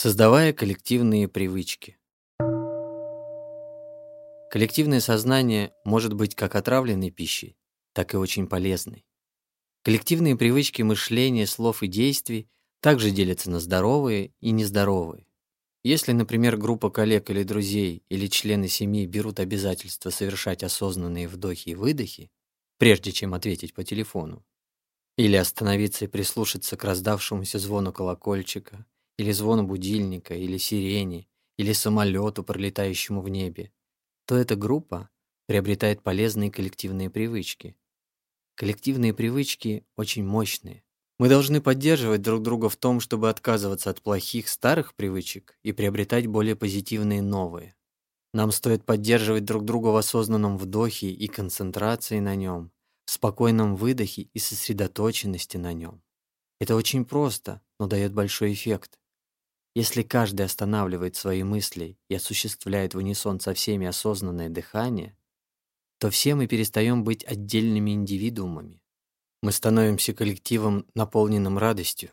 Создавая коллективные привычки. Коллективное сознание может быть как отравленной пищей, так и очень полезной. Коллективные привычки мышления, слов и действий также делятся на здоровые и нездоровые. Если, например, группа коллег или друзей или члены семьи берут обязательство совершать осознанные вдохи и выдохи, прежде чем ответить по телефону, или остановиться и прислушаться к раздавшемуся звону колокольчика, или звону будильника, или сирене, или самолету, пролетающему в небе, то эта группа приобретает полезные коллективные привычки. Коллективные привычки очень мощные. Мы должны поддерживать друг друга в том, чтобы отказываться от плохих старых привычек и приобретать более позитивные новые. Нам стоит поддерживать друг друга в осознанном вдохе и концентрации на нем, в спокойном выдохе и сосредоточенности на нем. Это очень просто, но дает большой эффект. Если каждый останавливает свои мысли и осуществляет в унисон со всеми осознанное дыхание, то все мы перестаем быть отдельными индивидуумами. Мы становимся коллективом, наполненным радостью.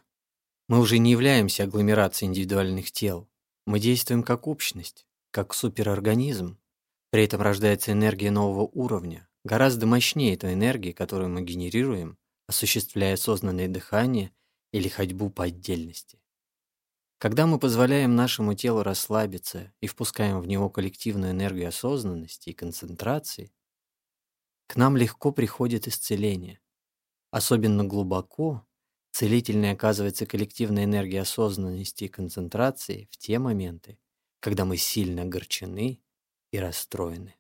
Мы уже не являемся агломерацией индивидуальных тел. Мы действуем как общность, как суперорганизм. При этом рождается энергия нового уровня, гораздо мощнее той энергии, которую мы генерируем, осуществляя осознанное дыхание или ходьбу по отдельности. Когда мы позволяем нашему телу расслабиться и впускаем в него коллективную энергию осознанности и концентрации, к нам легко приходит исцеление. Особенно глубоко целительной оказывается коллективная энергия осознанности и концентрации в те моменты, когда мы сильно огорчены и расстроены.